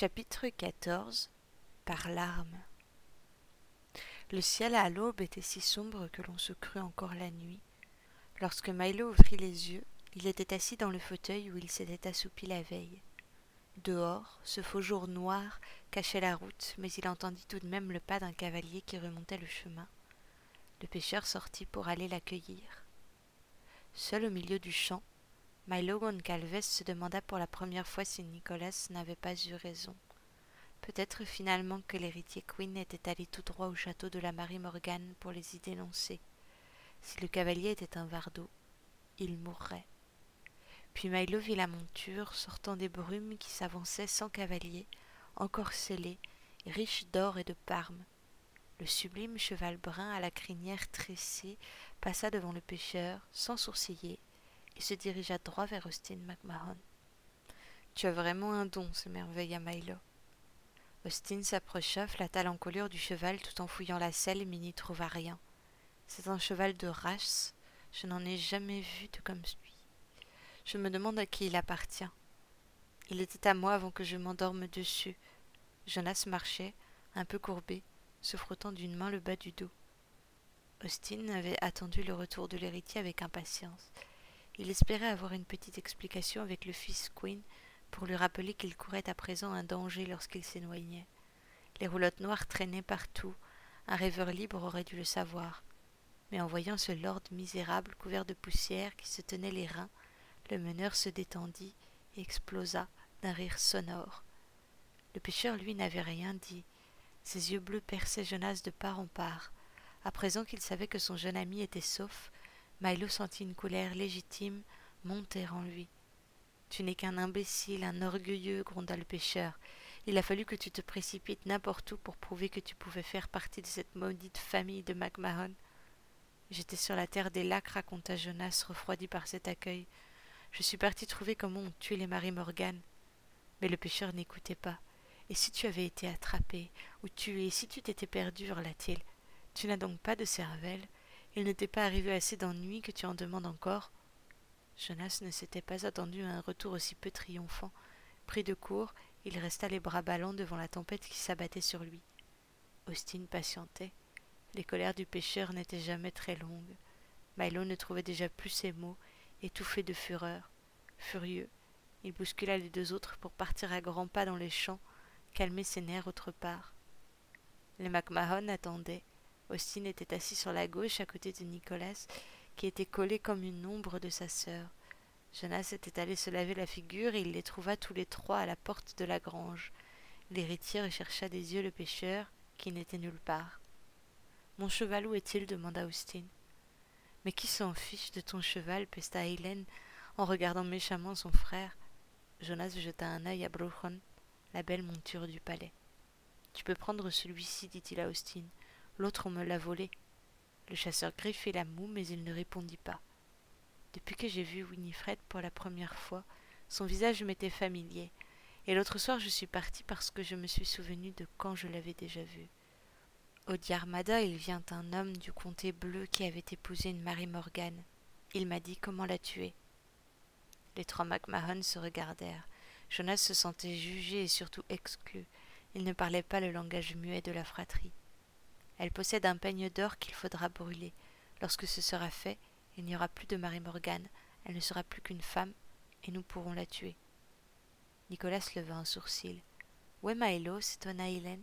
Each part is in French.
Chapitre XIV Par l'arme Le ciel à l'aube était si sombre que l'on se crut encore la nuit. Lorsque Milo ouvrit les yeux, il était assis dans le fauteuil où il s'était assoupi la veille. Dehors, ce faux jour noir cachait la route, mais il entendit tout de même le pas d'un cavalier qui remontait le chemin. Le pêcheur sortit pour aller l'accueillir. Seul au milieu du champ, Milo Goncalves se demanda pour la première fois si Nicolas n'avait pas eu raison. Peut-être finalement que l'héritier Quinn était allé tout droit au château de la Marie Morgane pour les y dénoncer. Si le cavalier était un vardo, il mourrait. Puis Milo vit la monture sortant des brumes qui s'avançait sans cavalier, encore scellé, riche d'or et de parme. Le sublime cheval brun à la crinière tressée passa devant le pêcheur sans sourciller se dirigea droit vers Austin McMahon. Tu as vraiment un don, s'émerveilla Milo. Austin s'approcha, flatta l'encolure du cheval tout en fouillant la selle, mais n'y trouva rien. C'est un cheval de race, je n'en ai jamais vu de comme celui. Je me demande à qui il appartient. Il était à moi avant que je m'endorme dessus. Jonas marchait, un peu courbé, se frottant d'une main le bas du dos. Austin avait attendu le retour de l'héritier avec impatience. Il espérait avoir une petite explication avec le fils Quinn pour lui rappeler qu'il courait à présent un danger lorsqu'il s'éloignait. Les roulottes noires traînaient partout. Un rêveur libre aurait dû le savoir. Mais en voyant ce lord misérable couvert de poussière qui se tenait les reins, le meneur se détendit et explosa d'un rire sonore. Le pêcheur, lui, n'avait rien dit. Ses yeux bleus perçaient Jonas de part en part. À présent qu'il savait que son jeune ami était sauf, Milo sentit une colère légitime monter en lui. Tu n'es qu'un imbécile, un orgueilleux, gronda le pêcheur. Il a fallu que tu te précipites n'importe où pour prouver que tu pouvais faire partie de cette maudite famille de MacMahon. J'étais sur la terre des lacs, raconta Jonas, refroidi par cet accueil. Je suis parti trouver comment on tue les Marie Morgan. Mais le pêcheur n'écoutait pas. Et si tu avais été attrapé, ou tué, si tu t'étais perdu, hurla-t-il, tu n'as donc pas de cervelle Il ne t'est pas arrivé assez d'ennui que tu en demandes encore Jonas ne s'était pas attendu à un retour aussi peu triomphant. Pris de court, il resta les bras ballants devant la tempête qui s'abattait sur lui. Austin patientait. Les colères du pêcheur n'étaient jamais très longues. Milo ne trouvait déjà plus ses mots, étouffé de fureur. Furieux, il bouscula les deux autres pour partir à grands pas dans les champs, calmer ses nerfs autre part. Les MacMahon attendaient. Austin était assis sur la gauche à côté de Nicolas, qui était collé comme une ombre de sa sœur. Jonas était allé se laver la figure et il les trouva tous les trois à la porte de la grange. L'héritier rechercha des yeux le pêcheur, qui n'était nulle part. Mon cheval où est-il? demanda Austin. Mais qui s'en fiche de ton cheval? pesta Hélène en regardant méchamment son frère. Jonas jeta un œil à Brochon, la belle monture du palais. Tu peux prendre celui-ci, dit-il à Austin. L'autre on me l'a volé. Le chasseur griffait la moue, mais il ne répondit pas. Depuis que j'ai vu Winifred pour la première fois, son visage m'était familier, et l'autre soir je suis parti parce que je me suis souvenu de quand je l'avais déjà vu. Au Diarmada, il vient un homme du comté bleu qui avait épousé une Marie Morgane. Il m'a dit comment la tuer. Les trois MacMahon se regardèrent. Jonas se sentait jugé et surtout exclu. Il ne parlait pas le langage muet de la fratrie. Elle possède un peigne d'or qu'il faudra brûler. Lorsque ce sera fait, il n'y aura plus de Marie Morgane, elle ne sera plus qu'une femme, et nous pourrons la tuer. Nicolas leva un sourcil. Où est Milo? S'étonna Hélène.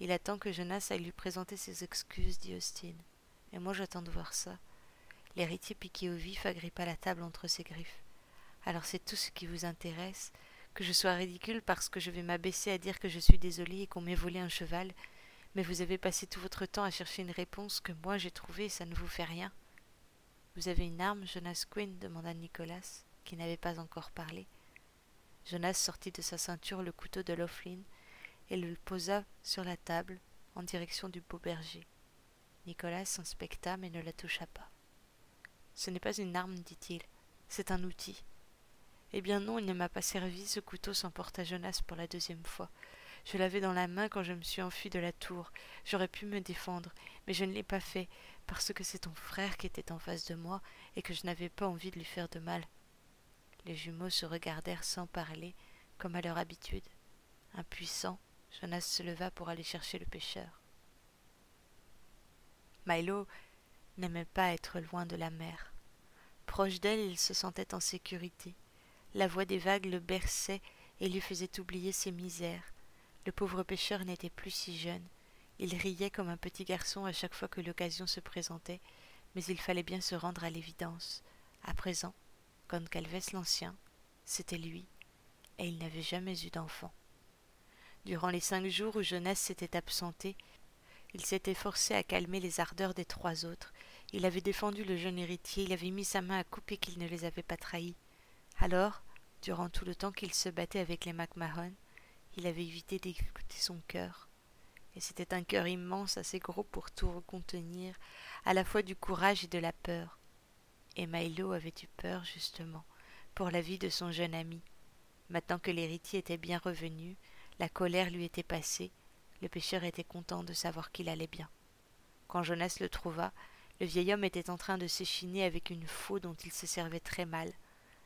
Il attend que Jonas aille lui présenter ses excuses, dit Austin. Et moi j'attends de voir ça. L'héritier piqué au vif agrippa la table entre ses griffes. Alors c'est tout ce qui vous intéresse, que je sois ridicule parce que je vais m'abaisser à dire que je suis désolé et qu'on m'ait volé un cheval, mais vous avez passé tout votre temps à chercher une réponse que moi j'ai trouvée et ça ne vous fait rien. Vous avez une arme, Jonas Quinn demanda Nicolas, qui n'avait pas encore parlé. Jonas sortit de sa ceinture le couteau de Laughlin et le posa sur la table en direction du beau berger. Nicolas s'inspecta mais ne la toucha pas. Ce n'est pas une arme, dit-il, c'est un outil. Eh bien non, il ne m'a pas servi, ce couteau s'emporta Jonas pour la deuxième fois. Je l'avais dans la main quand je me suis enfui de la tour. J'aurais pu me défendre, mais je ne l'ai pas fait, parce que c'est ton frère qui était en face de moi et que je n'avais pas envie de lui faire de mal. Les jumeaux se regardèrent sans parler, comme à leur habitude. Impuissant, Jonas se leva pour aller chercher le pêcheur. Milo n'aimait pas être loin de la mer. Proche d'elle, il se sentait en sécurité. La voix des vagues le berçait et lui faisait oublier ses misères. Le pauvre pêcheur n'était plus si jeune. Il riait comme un petit garçon à chaque fois que l'occasion se présentait, mais il fallait bien se rendre à l'évidence. À présent, Calvès l'Ancien, c'était lui, et il n'avait jamais eu d'enfant. Durant les cinq jours où Jonas s'était absenté, il s'était forcé à calmer les ardeurs des trois autres. Il avait défendu le jeune héritier, il avait mis sa main à couper qu'il ne les avait pas trahis. Alors, durant tout le temps qu'il se battait avec les MacMahon, il avait évité d'écouter son cœur. Et c'était un cœur immense, assez gros pour tout contenir, à la fois du courage et de la peur. Et Milo avait eu peur, justement, pour la vie de son jeune ami. Maintenant que l'héritier était bien revenu, la colère lui était passée, le pêcheur était content de savoir qu'il allait bien. Quand Jonas le trouva, le vieil homme était en train de s'échiner avec une faux dont il se servait très mal.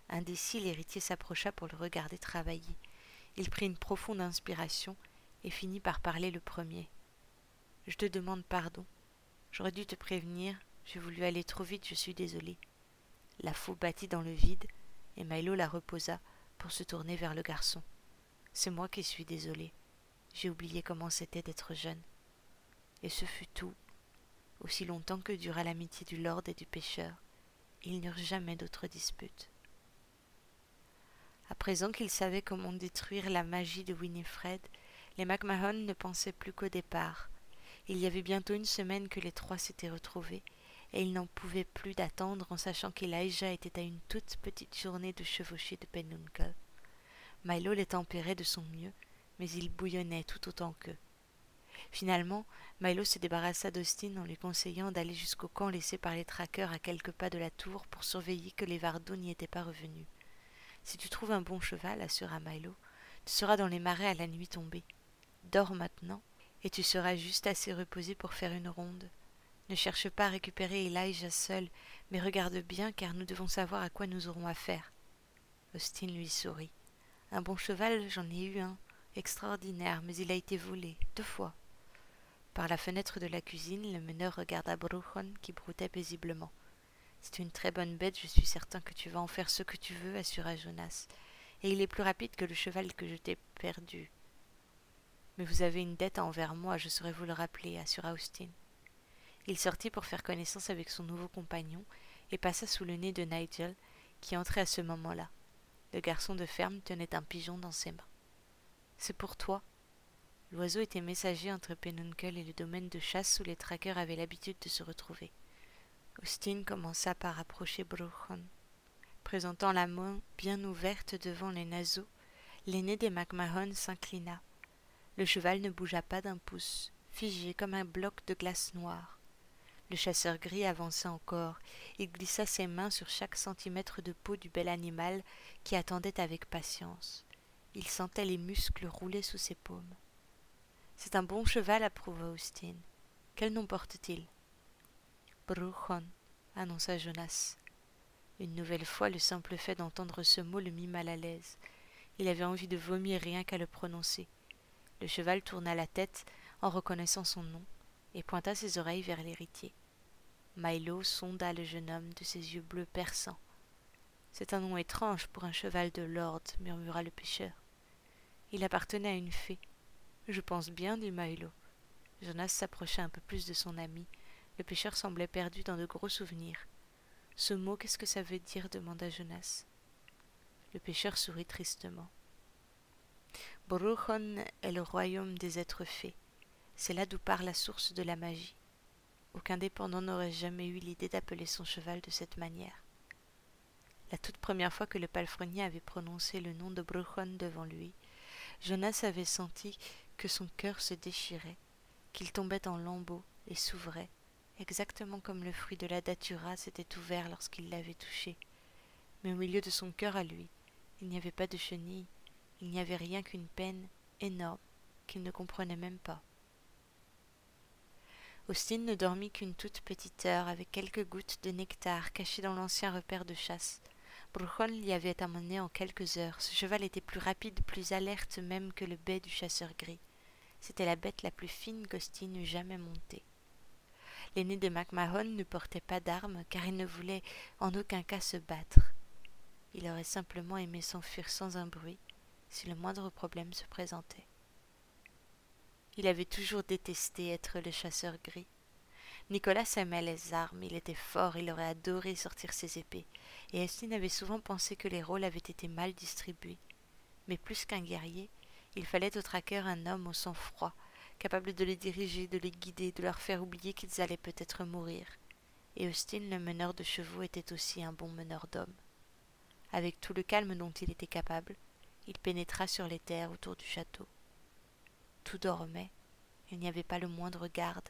Indécis, l'héritier s'approcha pour le regarder travailler. Il prit une profonde inspiration et finit par parler le premier. Je te demande pardon. J'aurais dû te prévenir, j'ai voulu aller trop vite, je suis désolé. La faux battit dans le vide, et Milo la reposa pour se tourner vers le garçon. C'est moi qui suis désolé. J'ai oublié comment c'était d'être jeune. Et ce fut tout, aussi longtemps que dura l'amitié du lord et du pêcheur. Ils n'eurent jamais d'autre dispute. À présent qu'ils savaient comment détruire la magie de Winifred, les MacMahon ne pensaient plus qu'au départ. Il y avait bientôt une semaine que les trois s'étaient retrouvés, et ils n'en pouvaient plus d'attendre en sachant qu'Elijah était à une toute petite journée de chevaucher de Penuncle. Milo les tempérait de son mieux, mais il bouillonnait tout autant qu'eux. Finalement, Milo se débarrassa d'Austin en lui conseillant d'aller jusqu'au camp laissé par les traqueurs à quelques pas de la tour pour surveiller que les Vardos n'y étaient pas revenus. Si tu trouves un bon cheval, assura Milo, tu seras dans les marais à la nuit tombée. Dors maintenant, et tu seras juste assez reposé pour faire une ronde. Ne cherche pas à récupérer Elijah seul, mais regarde bien car nous devons savoir à quoi nous aurons affaire. Austin lui sourit. Un bon cheval, j'en ai eu un, extraordinaire, mais il a été volé, deux fois. Par la fenêtre de la cuisine, le meneur regarda Bruchon qui broutait paisiblement. C'est une très bonne bête, je suis certain que tu vas en faire ce que tu veux, assura Jonas. Et il est plus rapide que le cheval que je t'ai perdu. Mais vous avez une dette envers moi, je saurais vous le rappeler, assura Austin. Il sortit pour faire connaissance avec son nouveau compagnon et passa sous le nez de Nigel, qui entrait à ce moment-là. Le garçon de ferme tenait un pigeon dans ses mains. C'est pour toi. L'oiseau était messager entre Penuncle et le domaine de chasse où les traqueurs avaient l'habitude de se retrouver. Austin commença par approcher Bruchon. Présentant la main bien ouverte devant les naseaux, l'aîné des MacMahon s'inclina. Le cheval ne bougea pas d'un pouce, figé comme un bloc de glace noire. Le chasseur gris avança encore. Il glissa ses mains sur chaque centimètre de peau du bel animal qui attendait avec patience. Il sentait les muscles rouler sous ses paumes. C'est un bon cheval, approuva Austin. Quel nom porte-t-il? Bruchon, annonça Jonas. Une nouvelle fois, le simple fait d'entendre ce mot le mit mal à l'aise. Il avait envie de vomir rien qu'à le prononcer. Le cheval tourna la tête en reconnaissant son nom et pointa ses oreilles vers l'héritier. Milo sonda le jeune homme de ses yeux bleus perçants. C'est un nom étrange pour un cheval de lord, murmura le pêcheur. Il appartenait à une fée. Je pense bien, dit Milo. Jonas s'approcha un peu plus de son ami. Le pêcheur semblait perdu dans de gros souvenirs. Ce mot, qu'est-ce que ça veut dire demanda Jonas. Le pêcheur sourit tristement. Bruchon est le royaume des êtres fées. C'est là d'où part la source de la magie. Aucun dépendant n'aurait jamais eu l'idée d'appeler son cheval de cette manière. La toute première fois que le palefrenier avait prononcé le nom de Bruchon devant lui, Jonas avait senti que son cœur se déchirait, qu'il tombait en lambeaux et s'ouvrait, exactement comme le fruit de la datura s'était ouvert lorsqu'il l'avait touché. Mais au milieu de son cœur à lui, il n'y avait pas de chenille, il n'y avait rien qu'une peine énorme qu'il ne comprenait même pas. Austin ne dormit qu'une toute petite heure avec quelques gouttes de nectar cachées dans l'ancien repère de chasse. Bruchon l'y avait amené en quelques heures. Ce cheval était plus rapide, plus alerte même que le bai du chasseur gris. C'était la bête la plus fine qu'Austin eût jamais montée. L'aîné de MacMahon ne portait pas d'armes car il ne voulait en aucun cas se battre. Il aurait simplement aimé s'enfuir sans un bruit si le moindre problème se présentait. Il avait toujours détesté être le chasseur gris. Nicolas aimait les armes, il était fort, il aurait adoré sortir ses épées, et Estine avait souvent pensé que les rôles avaient été mal distribués. Mais plus qu'un guerrier, il fallait au traqueur un homme au sang-froid, capable de les diriger, de les guider, de leur faire oublier qu'ils allaient peut-être mourir. Et Austin, le meneur de chevaux, était aussi un bon meneur d'hommes. Avec tout le calme dont il était capable, il pénétra sur les terres autour du château. Tout dormait, il n'y avait pas le moindre garde.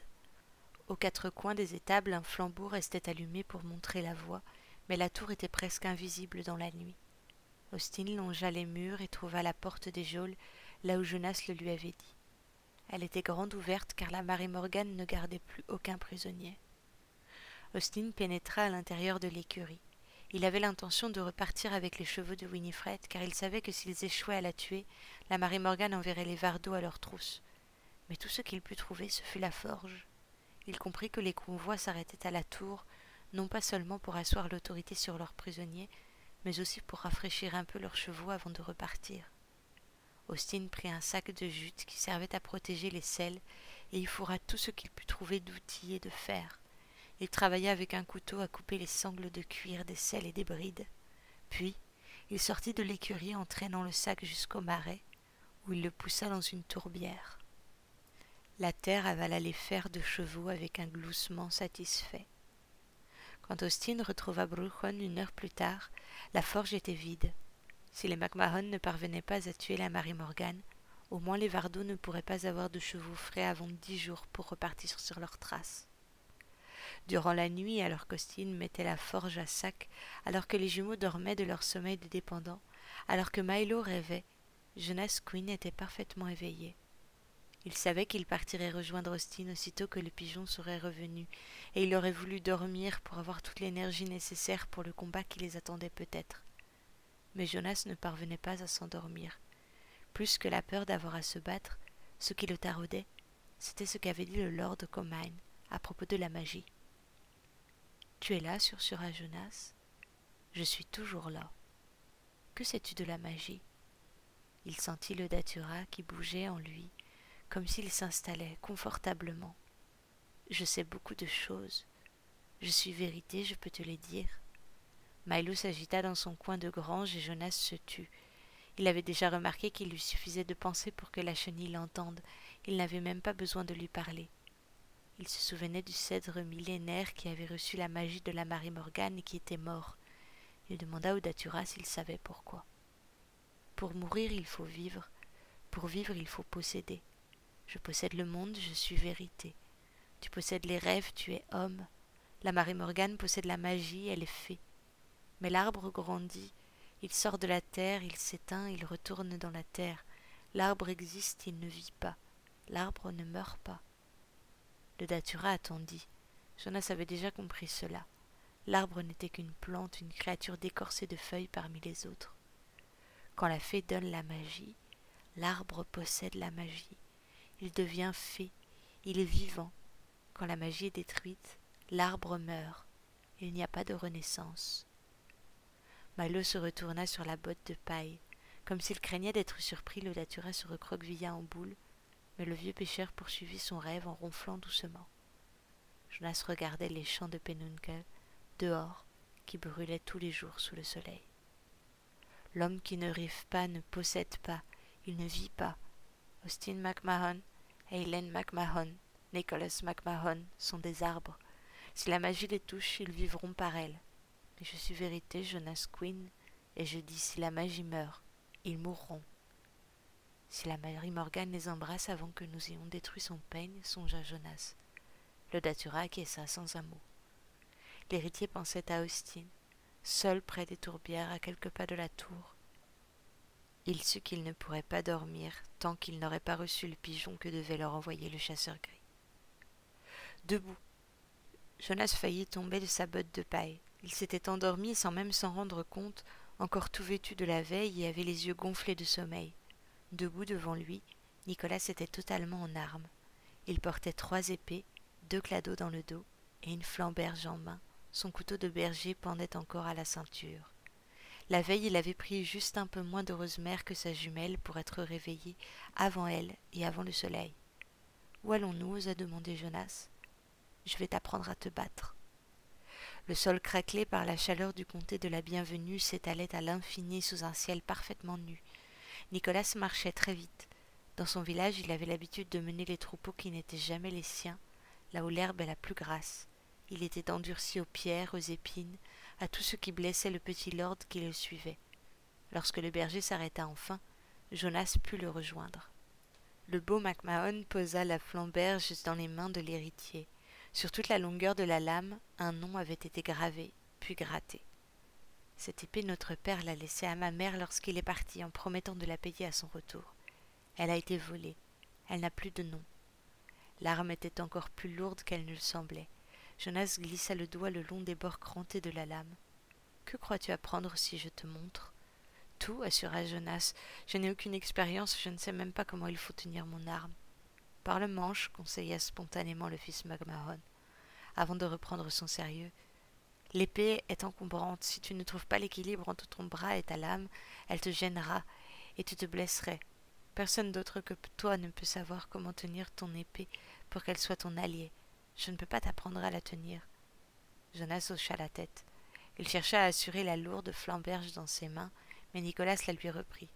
Aux quatre coins des étables, un flambeau restait allumé pour montrer la voie, mais la tour était presque invisible dans la nuit. Austin longea les murs et trouva la porte des geôles là où Jonas le lui avait dit. Elle était grande ouverte car la Marie Morgane ne gardait plus aucun prisonnier. Austin pénétra à l'intérieur de l'écurie. Il avait l'intention de repartir avec les chevaux de Winifred, car il savait que s'ils échouaient à la tuer, la Marie Morgane enverrait les Vardos à leur trousse. Mais tout ce qu'il put trouver, ce fut la forge. Il comprit que les convois s'arrêtaient à la tour, non pas seulement pour asseoir l'autorité sur leurs prisonniers, mais aussi pour rafraîchir un peu leurs chevaux avant de repartir. Austin prit un sac de jute qui servait à protéger les selles et y fourra tout ce qu'il put trouver d'outils et de fer. Il travailla avec un couteau à couper les sangles de cuir des selles et des brides. Puis, il sortit de l'écurie en traînant le sac jusqu'au marais, où il le poussa dans une tourbière. La terre avala les fers de chevaux avec un gloussement satisfait. Quand Austin retrouva Bruchon une heure plus tard, la forge était vide. Si les MacMahon ne parvenaient pas à tuer la Marie Morgane, au moins les Vardos ne pourraient pas avoir de chevaux frais avant dix jours pour repartir sur leurs traces. Durant la nuit, alors qu'Austin mettait la forge à sac, alors que les jumeaux dormaient de leur sommeil de dépendants, alors que Milo rêvait, Jonas Quinn était parfaitement éveillé. Il savait qu'il partirait rejoindre Austin aussitôt que le pigeon serait revenu, et il aurait voulu dormir pour avoir toute l'énergie nécessaire pour le combat qui les attendait peut-être mais Jonas ne parvenait pas à s'endormir. Plus que la peur d'avoir à se battre, ce qui le taraudait, c'était ce qu'avait dit le lord Comine à propos de la magie. Tu es là, sursura Jonas. Je suis toujours là. Que sais-tu de la magie? Il sentit le datura qui bougeait en lui, comme s'il s'installait confortablement. Je sais beaucoup de choses. Je suis vérité, je peux te les dire. Milo s'agita dans son coin de grange et Jonas se tut. Il avait déjà remarqué qu'il lui suffisait de penser pour que la chenille l'entende. Il n'avait même pas besoin de lui parler. Il se souvenait du cèdre millénaire qui avait reçu la magie de la Marie Morgane et qui était mort. Il demanda au Datura s'il savait pourquoi. Pour mourir, il faut vivre. Pour vivre, il faut posséder. Je possède le monde, je suis vérité. Tu possèdes les rêves, tu es homme. La Marie Morgane possède la magie, elle est fée. Mais l'arbre grandit, il sort de la terre, il s'éteint, il retourne dans la terre. L'arbre existe, il ne vit pas. L'arbre ne meurt pas. Le datura attendit. Jonas avait déjà compris cela. L'arbre n'était qu'une plante, une créature décorcée de feuilles parmi les autres. Quand la fée donne la magie, l'arbre possède la magie. Il devient fée, il est vivant. Quand la magie est détruite, l'arbre meurt. Il n'y a pas de renaissance. Milo se retourna sur la botte de paille. Comme s'il craignait d'être surpris, le datura se recroquevilla en boule, mais le vieux pêcheur poursuivit son rêve en ronflant doucement. Jonas regardait les champs de Penunkel, dehors, qui brûlaient tous les jours sous le soleil. L'homme qui ne rêve pas ne possède pas, il ne vit pas. Austin McMahon, Helen McMahon, Nicholas McMahon sont des arbres. Si la magie les touche, ils vivront par elle. Je suis vérité, Jonas Quinn, et je dis si la magie meurt, ils mourront. Si la Marie Morgane les embrasse avant que nous ayons détruit son peigne, songea Jonas. Le datura acquiesça sans un mot. L'héritier pensait à Austin, seul près des tourbières à quelques pas de la tour. Il sut qu'il ne pourrait pas dormir tant qu'il n'aurait pas reçu le pigeon que devait leur envoyer le chasseur gris. Debout, Jonas faillit tomber de sa botte de paille. Il s'était endormi sans même s'en rendre compte encore tout vêtu de la veille et avait les yeux gonflés de sommeil. Debout devant lui, Nicolas était totalement en armes. Il portait trois épées, deux clados dans le dos et une flamberge en main. Son couteau de berger pendait encore à la ceinture. La veille, il avait pris juste un peu moins d'heureuse mère que sa jumelle pour être réveillé avant elle et avant le soleil. Où allons-nous? osa demander Jonas. Je vais t'apprendre à te battre. Le sol craquelé par la chaleur du comté de la bienvenue s'étalait à l'infini sous un ciel parfaitement nu. Nicolas marchait très vite. Dans son village, il avait l'habitude de mener les troupeaux qui n'étaient jamais les siens, là où l'herbe est la plus grasse. Il était endurci aux pierres, aux épines, à tout ce qui blessait le petit lord qui le suivait. Lorsque le berger s'arrêta enfin, Jonas put le rejoindre. Le beau MacMahon posa la flamberge dans les mains de l'héritier. Sur toute la longueur de la lame, un nom avait été gravé, puis gratté. Cette épée, notre père l'a laissée à ma mère lorsqu'il est parti, en promettant de la payer à son retour. Elle a été volée. Elle n'a plus de nom. L'arme était encore plus lourde qu'elle ne le semblait. Jonas glissa le doigt le long des bords crantés de la lame. Que crois-tu apprendre si je te montre? Tout, assura Jonas. Je n'ai aucune expérience, je ne sais même pas comment il faut tenir mon arme. Par le manche, conseilla spontanément le fils McMahon, avant de reprendre son sérieux. L'épée est encombrante. Si tu ne trouves pas l'équilibre entre ton bras et ta lame, elle te gênera et tu te blesserais. Personne d'autre que toi ne peut savoir comment tenir ton épée pour qu'elle soit ton allié. Je ne peux pas t'apprendre à la tenir. Jonas hocha la tête. Il chercha à assurer la lourde flamberge dans ses mains, mais Nicolas la lui reprit.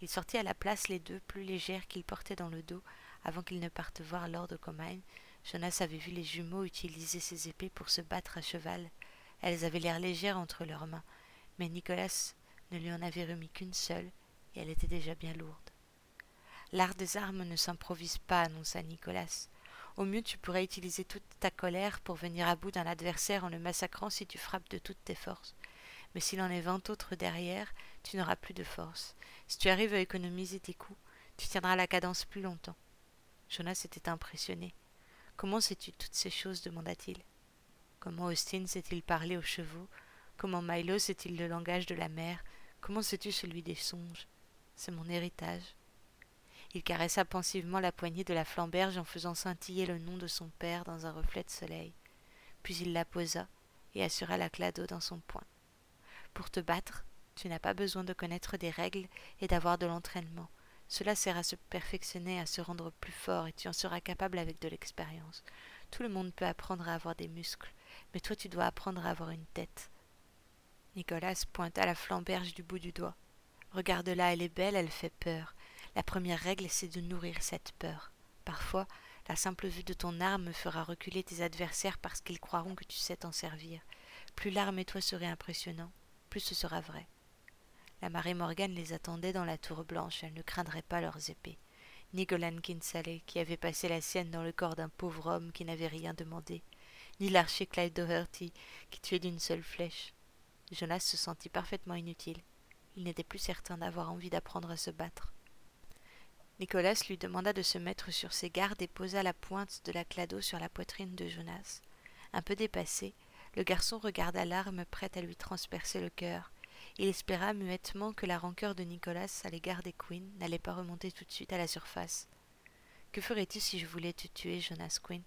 Il sortit à la place les deux plus légères qu'il portait dans le dos avant qu'il ne parte voir Lord Comine. Jonas avait vu les jumeaux utiliser ces épées pour se battre à cheval. Elles avaient l'air légères entre leurs mains, mais Nicolas ne lui en avait remis qu'une seule, et elle était déjà bien lourde. L'art des armes ne s'improvise pas, annonça Nicolas. Au mieux tu pourrais utiliser toute ta colère pour venir à bout d'un adversaire en le massacrant si tu frappes de toutes tes forces. Mais s'il en est vingt autres derrière, tu n'auras plus de force. Si tu arrives à économiser tes coups, tu tiendras la cadence plus longtemps. Jonas était impressionné. Comment sais-tu toutes ces choses demanda-t-il. Comment Austin sait-il parler aux chevaux? Comment Milo sait-il le langage de la mer? Comment sais-tu celui des songes? C'est mon héritage. Il caressa pensivement la poignée de la flamberge en faisant scintiller le nom de son père dans un reflet de soleil. Puis il la posa et assura la clado dans son poing. Pour te battre, tu n'as pas besoin de connaître des règles et d'avoir de l'entraînement. Cela sert à se perfectionner, à se rendre plus fort, et tu en seras capable avec de l'expérience. Tout le monde peut apprendre à avoir des muscles, mais toi tu dois apprendre à avoir une tête. Nicolas pointa la flamberge du bout du doigt. Regarde-la, elle est belle, elle fait peur. La première règle, c'est de nourrir cette peur. Parfois, la simple vue de ton arme fera reculer tes adversaires parce qu'ils croiront que tu sais t'en servir. Plus l'arme et toi seraient impressionnants, plus ce sera vrai. La marée Morgane les attendait dans la tour blanche, elle ne craindrait pas leurs épées. Ni Golan Kinsale, qui avait passé la sienne dans le corps d'un pauvre homme qui n'avait rien demandé, ni l'archer Clyde Doherty, qui tuait d'une seule flèche. Jonas se sentit parfaitement inutile. Il n'était plus certain d'avoir envie d'apprendre à se battre. Nicolas lui demanda de se mettre sur ses gardes et posa la pointe de la clado sur la poitrine de Jonas. Un peu dépassé, le garçon regarda l'arme prête à lui transpercer le cœur. Il espéra muettement que la rancœur de Nicolas à l'égard des Quinn n'allait pas remonter tout de suite à la surface. Que ferais-tu si je voulais te tuer, Jonas Quinn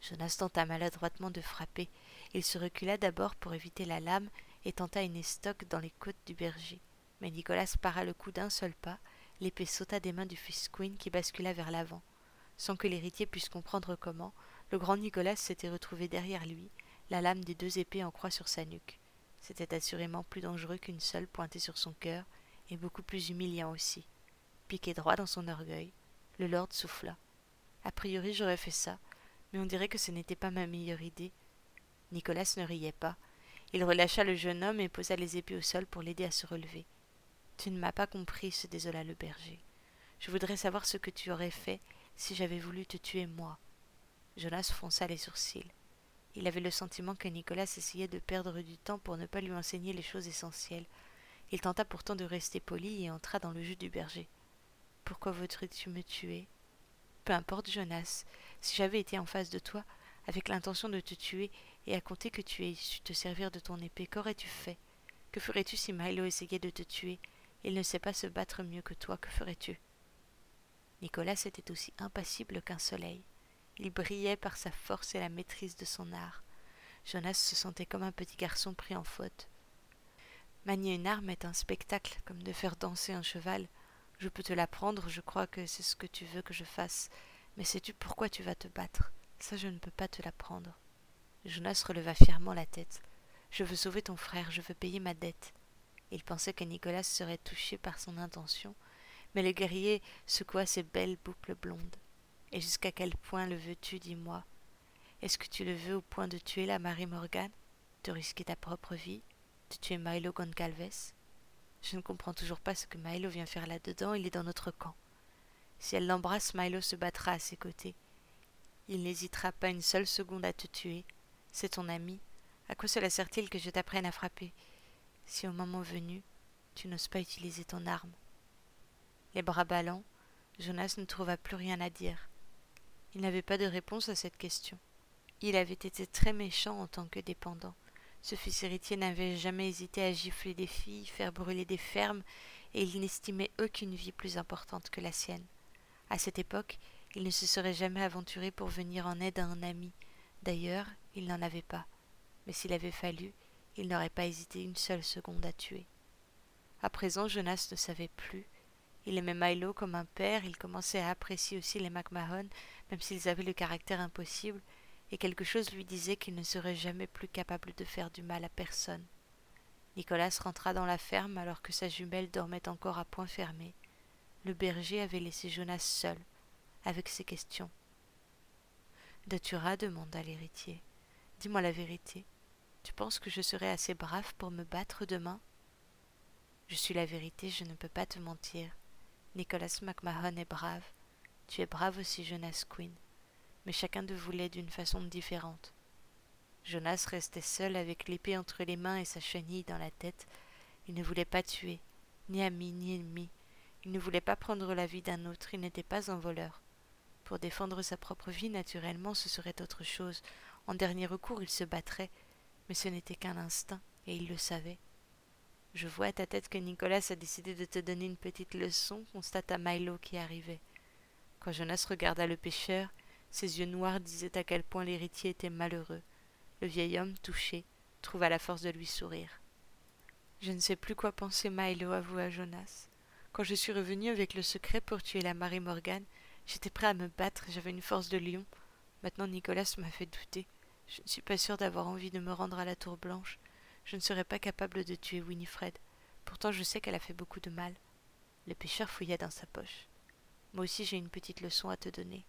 Jonas tenta maladroitement de frapper. Il se recula d'abord pour éviter la lame et tenta une estoque dans les côtes du berger. Mais Nicolas para le coup d'un seul pas l'épée sauta des mains du fils Queen qui bascula vers l'avant. Sans que l'héritier puisse comprendre comment, le grand Nicolas s'était retrouvé derrière lui, la lame des deux épées en croix sur sa nuque. C'était assurément plus dangereux qu'une seule pointée sur son cœur, et beaucoup plus humiliant aussi. Piqué droit dans son orgueil, le lord souffla. A priori j'aurais fait ça, mais on dirait que ce n'était pas ma meilleure idée. Nicolas ne riait pas. Il relâcha le jeune homme et posa les épées au sol pour l'aider à se relever. Tu ne m'as pas compris, se désola le berger. Je voudrais savoir ce que tu aurais fait si j'avais voulu te tuer moi. Jonas fronça les sourcils. Il avait le sentiment que Nicolas essayait de perdre du temps pour ne pas lui enseigner les choses essentielles. Il tenta pourtant de rester poli et entra dans le jeu du berger. Pourquoi voudrais-tu me tuer? Peu importe, Jonas. Si j'avais été en face de toi, avec l'intention de te tuer, et à compter que tu aies su te servir de ton épée, qu'aurais-tu fait? Que ferais-tu si Milo essayait de te tuer? Il ne sait pas se battre mieux que toi, que ferais-tu? Nicolas était aussi impassible qu'un soleil. Il brillait par sa force et la maîtrise de son art. Jonas se sentait comme un petit garçon pris en faute. Manier une arme est un spectacle, comme de faire danser un cheval. Je peux te l'apprendre, je crois que c'est ce que tu veux que je fasse. Mais sais-tu pourquoi tu vas te battre? Ça, je ne peux pas te l'apprendre. Jonas releva fièrement la tête. Je veux sauver ton frère, je veux payer ma dette. Il pensait que Nicolas serait touché par son intention, mais le guerrier secoua ses belles boucles blondes. Et jusqu'à quel point le veux-tu, dis-moi? Est-ce que tu le veux au point de tuer la Marie Morgane? De risquer ta propre vie? De tuer Milo Goncalves? Je ne comprends toujours pas ce que Milo vient faire là-dedans, il est dans notre camp. Si elle l'embrasse, Milo se battra à ses côtés. Il n'hésitera pas une seule seconde à te tuer. C'est ton ami. À quoi cela sert-il que je t'apprenne à frapper? Si au moment venu tu n'oses pas utiliser ton arme Les bras ballants, Jonas ne trouva plus rien à dire. Il n'avait pas de réponse à cette question. Il avait été très méchant en tant que dépendant. Ce fils héritier n'avait jamais hésité à gifler des filles, faire brûler des fermes, et il n'estimait aucune vie plus importante que la sienne. À cette époque, il ne se serait jamais aventuré pour venir en aide à un ami. D'ailleurs, il n'en avait pas. Mais s'il avait fallu, il n'aurait pas hésité une seule seconde à tuer. À présent, Jonas ne savait plus. Il aimait Milo comme un père, il commençait à apprécier aussi les MacMahon, même s'ils avaient le caractère impossible, et quelque chose lui disait qu'il ne serait jamais plus capable de faire du mal à personne. Nicolas rentra dans la ferme alors que sa jumelle dormait encore à point fermé. Le berger avait laissé Jonas seul, avec ses questions. Datura demanda l'héritier. Dis-moi la vérité. Tu penses que je serai assez brave pour me battre demain Je suis la vérité, je ne peux pas te mentir. Nicolas MacMahon est brave. Tu es brave aussi, Jonas Quinn mais chacun de vous l'est d'une façon différente. Jonas restait seul avec l'épée entre les mains et sa chenille dans la tête. Il ne voulait pas tuer, ni ami ni ennemi. Il ne voulait pas prendre la vie d'un autre, il n'était pas un voleur. Pour défendre sa propre vie, naturellement, ce serait autre chose. En dernier recours, il se battrait, mais ce n'était qu'un instinct, et il le savait. Je vois à ta tête que Nicolas a décidé de te donner une petite leçon, constata Milo qui arrivait. Quand Jonas regarda le pêcheur, ses yeux noirs disaient à quel point l'héritier était malheureux. Le vieil homme, touché, trouva la force de lui sourire. Je ne sais plus quoi penser, Milo, avoua Jonas. Quand je suis revenu avec le secret pour tuer la Marie Morgane, j'étais prêt à me battre, j'avais une force de lion. Maintenant Nicolas m'a fait douter. Je ne suis pas sûr d'avoir envie de me rendre à la tour blanche. Je ne serais pas capable de tuer Winifred. Pourtant je sais qu'elle a fait beaucoup de mal. Le pêcheur fouilla dans sa poche. Moi aussi j'ai une petite leçon à te donner.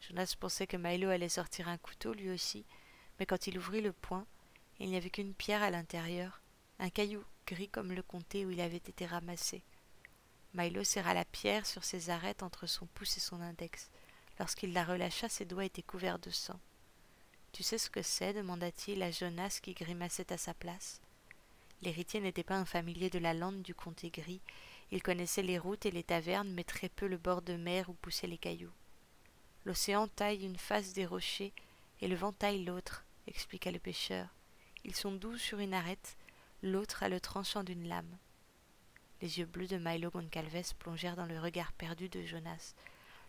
Jonas pensait que Milo allait sortir un couteau lui aussi, mais quand il ouvrit le poing, il n'y avait qu'une pierre à l'intérieur, un caillou gris comme le comté où il avait été ramassé. Milo serra la pierre sur ses arêtes entre son pouce et son index. Lorsqu'il la relâcha, ses doigts étaient couverts de sang. Tu sais ce que c'est? demanda-t-il à Jonas qui grimaçait à sa place. L'héritier n'était pas un familier de la lande du comté gris. Il connaissait les routes et les tavernes, mais très peu le bord de mer où poussaient les cailloux. L'océan taille une face des rochers et le vent taille l'autre, expliqua le pêcheur. Ils sont doux sur une arête, l'autre a le tranchant d'une lame. Les yeux bleus de Milo Goncalves plongèrent dans le regard perdu de Jonas.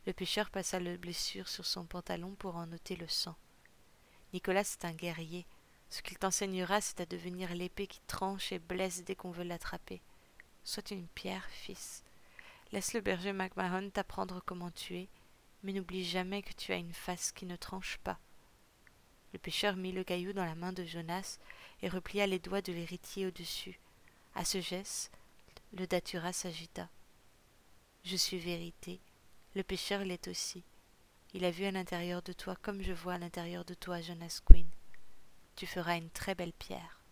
Le pêcheur passa le blessure sur son pantalon pour en noter le sang. Nicolas est un guerrier. Ce qu'il t'enseignera, c'est à devenir l'épée qui tranche et blesse dès qu'on veut l'attraper. Sois une pierre, fils. Laisse le berger MacMahon t'apprendre comment tuer, mais n'oublie jamais que tu as une face qui ne tranche pas. Le pêcheur mit le caillou dans la main de Jonas et replia les doigts de l'héritier au-dessus. À ce geste, le datura s'agita. Je suis vérité, le pêcheur l'est aussi. Il a vu à l'intérieur de toi comme je vois à l'intérieur de toi, Jonas Quinn. Tu feras une très belle pierre.